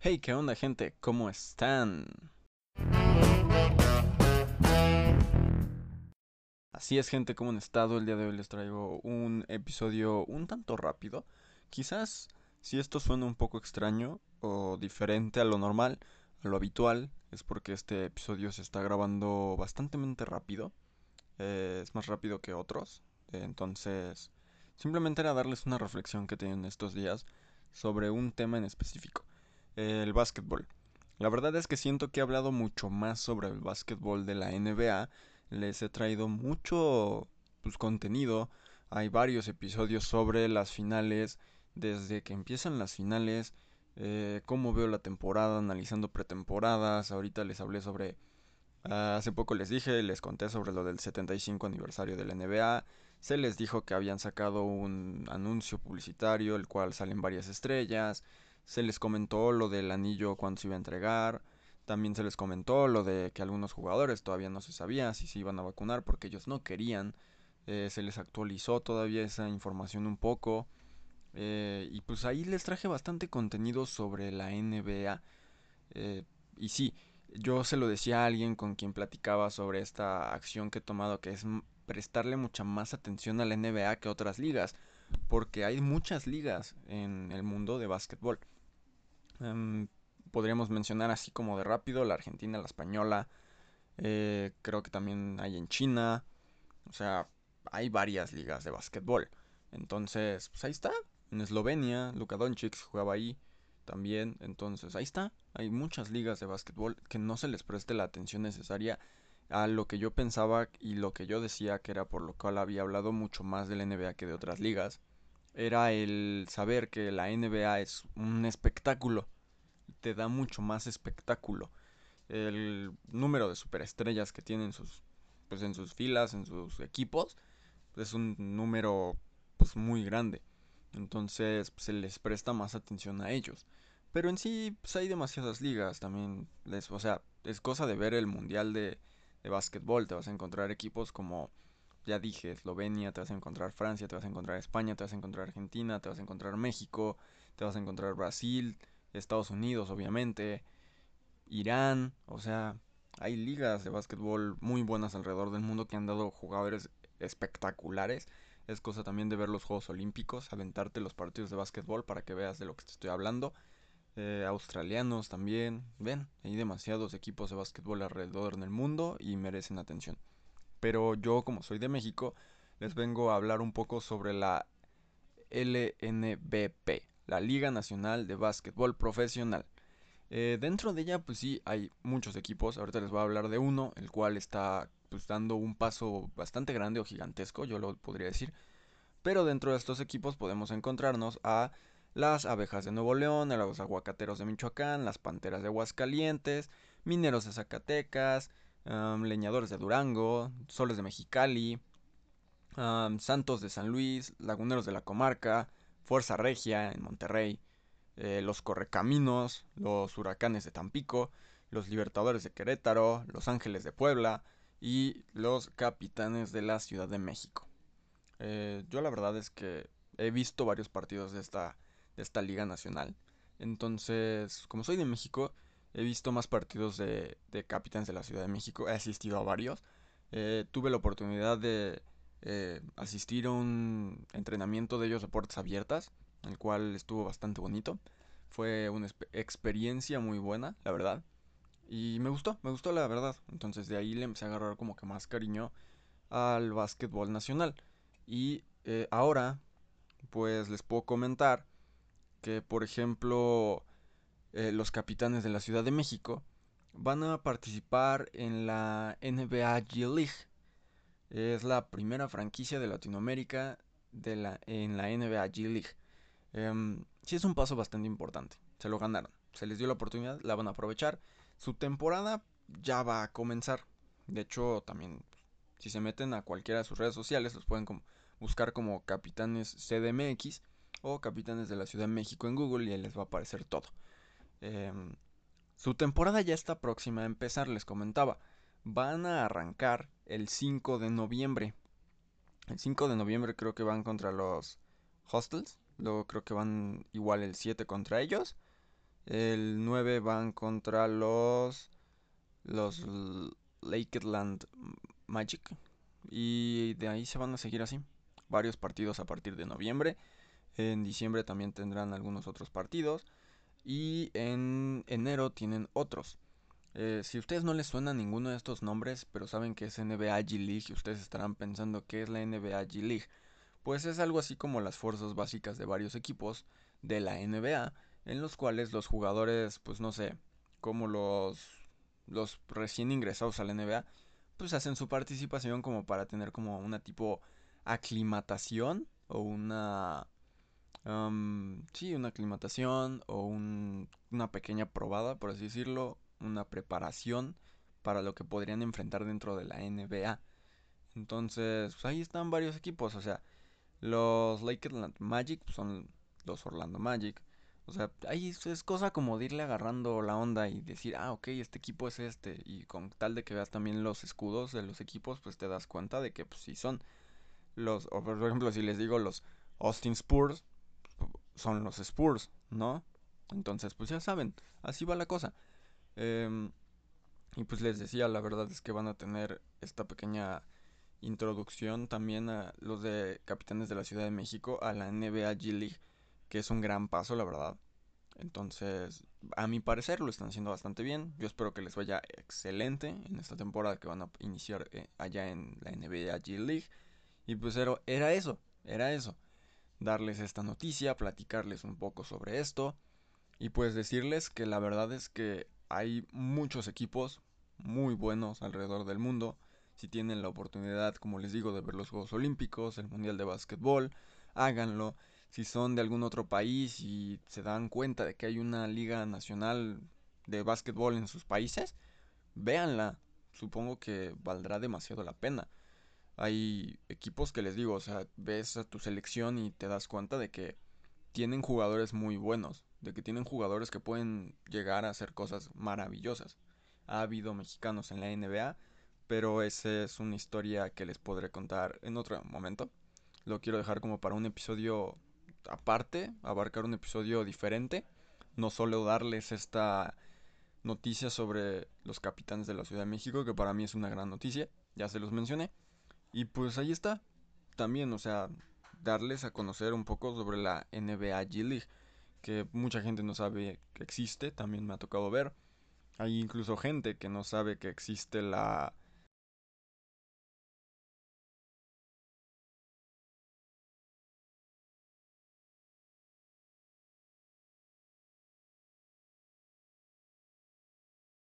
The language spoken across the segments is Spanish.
Hey, ¿qué onda gente? ¿Cómo están? Así es gente, ¿cómo han estado? El día de hoy les traigo un episodio un tanto rápido. Quizás si esto suena un poco extraño o diferente a lo normal, a lo habitual, es porque este episodio se está grabando bastante rápido. Eh, es más rápido que otros. entonces, simplemente era darles una reflexión que tienen estos días sobre un tema en específico el básquetbol. La verdad es que siento que he hablado mucho más sobre el básquetbol de la NBA. Les he traído mucho pues, contenido. Hay varios episodios sobre las finales. Desde que empiezan las finales. Eh, cómo veo la temporada, analizando pretemporadas. Ahorita les hablé sobre... Ah, hace poco les dije, les conté sobre lo del 75 aniversario de la NBA. Se les dijo que habían sacado un anuncio publicitario, el cual salen varias estrellas. Se les comentó lo del anillo cuando se iba a entregar. También se les comentó lo de que algunos jugadores todavía no se sabía si se iban a vacunar porque ellos no querían. Eh, se les actualizó todavía esa información un poco. Eh, y pues ahí les traje bastante contenido sobre la NBA. Eh, y sí, yo se lo decía a alguien con quien platicaba sobre esta acción que he tomado, que es prestarle mucha más atención a la NBA que a otras ligas. Porque hay muchas ligas en el mundo de básquetbol. Em, podríamos mencionar así como de rápido la Argentina, la española. Eh, creo que también hay en China. O sea, hay varias ligas de básquetbol. Entonces, pues ahí está. En Eslovenia, Luka Doncic jugaba ahí también. Entonces, ahí está. Hay muchas ligas de básquetbol que no se les preste la atención necesaria a lo que yo pensaba y lo que yo decía que era por lo cual había hablado mucho más de la NBA que de otras ligas era el saber que la NBA es un espectáculo. Te da mucho más espectáculo. El número de superestrellas que tienen sus, pues en sus filas, en sus equipos, es un número pues muy grande. Entonces pues, se les presta más atención a ellos. Pero en sí pues, hay demasiadas ligas también. O sea, es cosa de ver el mundial de, de básquetbol. Te vas a encontrar equipos como ya dije, Eslovenia, te vas a encontrar Francia, te vas a encontrar España, te vas a encontrar Argentina, te vas a encontrar México, te vas a encontrar Brasil, Estados Unidos, obviamente, Irán, o sea, hay ligas de básquetbol muy buenas alrededor del mundo que han dado jugadores espectaculares. Es cosa también de ver los Juegos Olímpicos, aventarte los partidos de básquetbol para que veas de lo que te estoy hablando. Eh, australianos también, ven, hay demasiados equipos de básquetbol alrededor en el mundo y merecen atención pero yo como soy de México, les vengo a hablar un poco sobre la LNBP, la Liga Nacional de Básquetbol Profesional. Eh, dentro de ella, pues sí, hay muchos equipos. Ahorita les voy a hablar de uno, el cual está pues, dando un paso bastante grande o gigantesco, yo lo podría decir. Pero dentro de estos equipos podemos encontrarnos a las abejas de Nuevo León, a los aguacateros de Michoacán, las panteras de Aguascalientes, mineros de Zacatecas, Leñadores de Durango, Soles de Mexicali, Santos de San Luis, Laguneros de la Comarca, Fuerza Regia en Monterrey, eh, los Correcaminos, los Huracanes de Tampico, los Libertadores de Querétaro, los Ángeles de Puebla y los Capitanes de la Ciudad de México. Eh, yo la verdad es que he visto varios partidos de esta, de esta Liga Nacional. Entonces, como soy de México, He visto más partidos de, de Capitanes de la Ciudad de México. He asistido a varios. Eh, tuve la oportunidad de eh, asistir a un entrenamiento de ellos de puertas abiertas, el cual estuvo bastante bonito. Fue una experiencia muy buena, la verdad. Y me gustó, me gustó la verdad. Entonces de ahí le empecé a agarrar como que más cariño al básquetbol nacional. Y eh, ahora, pues les puedo comentar que, por ejemplo, eh, los capitanes de la Ciudad de México, van a participar en la NBA G League. Es la primera franquicia de Latinoamérica de la, en la NBA G League. Eh, sí es un paso bastante importante. Se lo ganaron. Se les dio la oportunidad, la van a aprovechar. Su temporada ya va a comenzar. De hecho, también si se meten a cualquiera de sus redes sociales, los pueden buscar como Capitanes CDMX o Capitanes de la Ciudad de México en Google y ahí les va a aparecer todo. Em, su temporada ya está próxima a empezar, les comentaba. Van a arrancar el 5 de noviembre. El 5 de noviembre creo que van contra los Hostels. Luego creo que van igual el 7 contra ellos. El 9 van contra los los Lakeland Magic y de ahí se van a seguir así. Varios partidos a partir de noviembre. En diciembre también tendrán algunos otros partidos. Y en enero tienen otros. Eh, si ustedes no les suena ninguno de estos nombres, pero saben que es NBA G League y ustedes estarán pensando que es la NBA G League, pues es algo así como las fuerzas básicas de varios equipos de la NBA, en los cuales los jugadores, pues no sé, como los, los recién ingresados a la NBA, pues hacen su participación como para tener como una tipo aclimatación o una... sí, una aclimatación o una pequeña probada, por así decirlo, una preparación para lo que podrían enfrentar dentro de la NBA. Entonces, pues ahí están varios equipos, o sea, los Lakers Magic son los Orlando Magic. O sea, ahí es cosa como de irle agarrando la onda y decir, ah, ok, este equipo es este. Y con tal de que veas también los escudos de los equipos, pues te das cuenta de que pues sí son los, o por ejemplo, si les digo los Austin Spurs, son los Spurs, ¿no? Entonces, pues ya saben, así va la cosa. Em, y pues les decía, la verdad es que van a tener esta pequeña introducción también a los de capitanes de la Ciudad de México a la NBA G League, que es un gran paso, la verdad. Entonces, a mi parecer lo están haciendo bastante bien. Yo espero que les vaya excelente en esta temporada que van a iniciar eh, allá en la NBA G League. Y pues era, era eso, era eso. Darles esta noticia, platicarles un poco sobre esto. Y pues decirles que la verdad es que hay muchos equipos muy buenos alrededor del mundo. Si tienen la oportunidad, como les digo, de ver los Juegos Olímpicos, el Mundial de Básquetbol, háganlo. Si son de algún otro país y se dan cuenta de que hay una liga nacional de básquetbol en sus países, véanla. Supongo que valdrá demasiado la pena. Hay equipos que les digo, o sea, ves a tu selección y te das cuenta de que tienen jugadores muy buenos de que tienen jugadores que pueden llegar a hacer cosas maravillosas. Ha habido mexicanos en la NBA, pero esa es una historia que les podré contar en otro momento. Lo quiero dejar como para un episodio aparte, abarcar un episodio diferente, no solo darles esta noticia sobre los capitanes de la Ciudad de México, que para mí es una gran noticia, ya se los mencioné. Y pues ahí está, también, o sea, darles a conocer un poco sobre la NBA G League que mucha gente no sabe que existe, también me ha tocado ver. Hay incluso gente que no sabe que existe la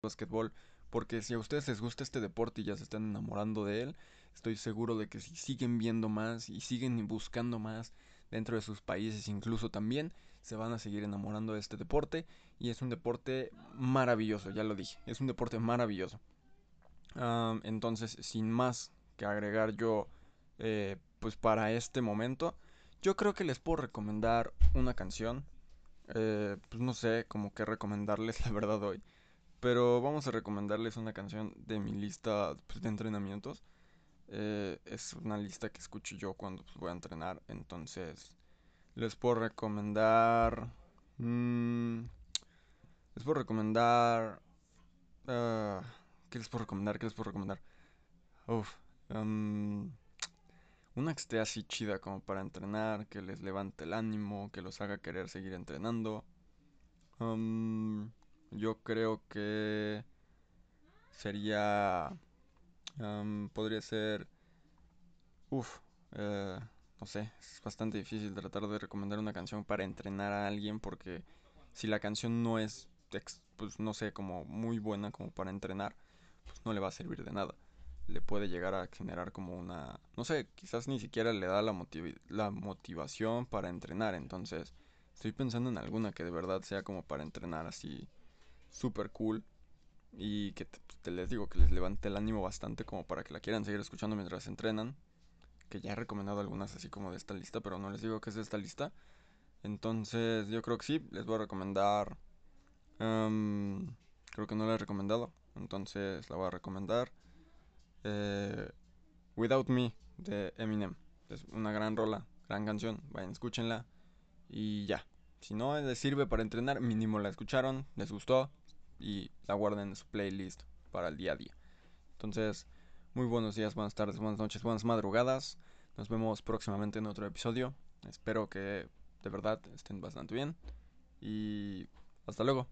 basquetbol, porque si a ustedes les gusta este deporte y ya se están enamorando de él, estoy seguro de que si siguen viendo más y siguen buscando más dentro de sus países incluso también, se van a seguir enamorando de este deporte y es un deporte maravilloso, ya lo dije, es un deporte maravilloso. entonces, sin más que agregar yo, eh, pues para este momento, yo creo que les puedo recomendar una canción. Eh, pues no sé como que recomendarles la verdad hoy. Pero vamos a recomendarles una canción de mi lista pues, de entrenamientos. Eh, es una lista que escucho yo cuando pues, voy a entrenar. Entonces, les puedo recomendar. Mmm, les puedo recomendar. Uh, ¿Qué les puedo recomendar? ¿Qué les puedo recomendar? Um, una que esté así chida como para entrenar, que les levante el ánimo, que los haga querer seguir entrenando. Um, yo creo que sería... Um, podría ser... Uf. Eh, no sé, es bastante difícil tratar de recomendar una canción para entrenar a alguien porque si la canción no es, pues no sé, como muy buena como para entrenar, pues no le va a servir de nada. Le puede llegar a generar como una, no sé, quizás ni siquiera le da la, la motivación para entrenar. Entonces, estoy pensando en alguna que de verdad sea como para entrenar así super cool y que te les digo que les levante el ánimo bastante como para que la quieran seguir escuchando mientras entrenan que ya he recomendado algunas así como de esta lista, pero no les digo que es de esta lista. Entonces yo creo que sí, les voy a recomendar... creo que no la he recomendado, entonces la voy a recomendar. Eh, Without Me de Eminem. Es una gran rola, gran canción, vayan, escúchenla. Y ya, Si no les sirve para entrenar, mínimo la escucharon, les gustó y la guarden en su playlist para el día a día. Entonces, muy buenos días, buenas tardes, buenas noches, buenas madrugadas. Nos vemos próximamente en otro episodio. Espero que de verdad estén bastante bien. Y hasta luego.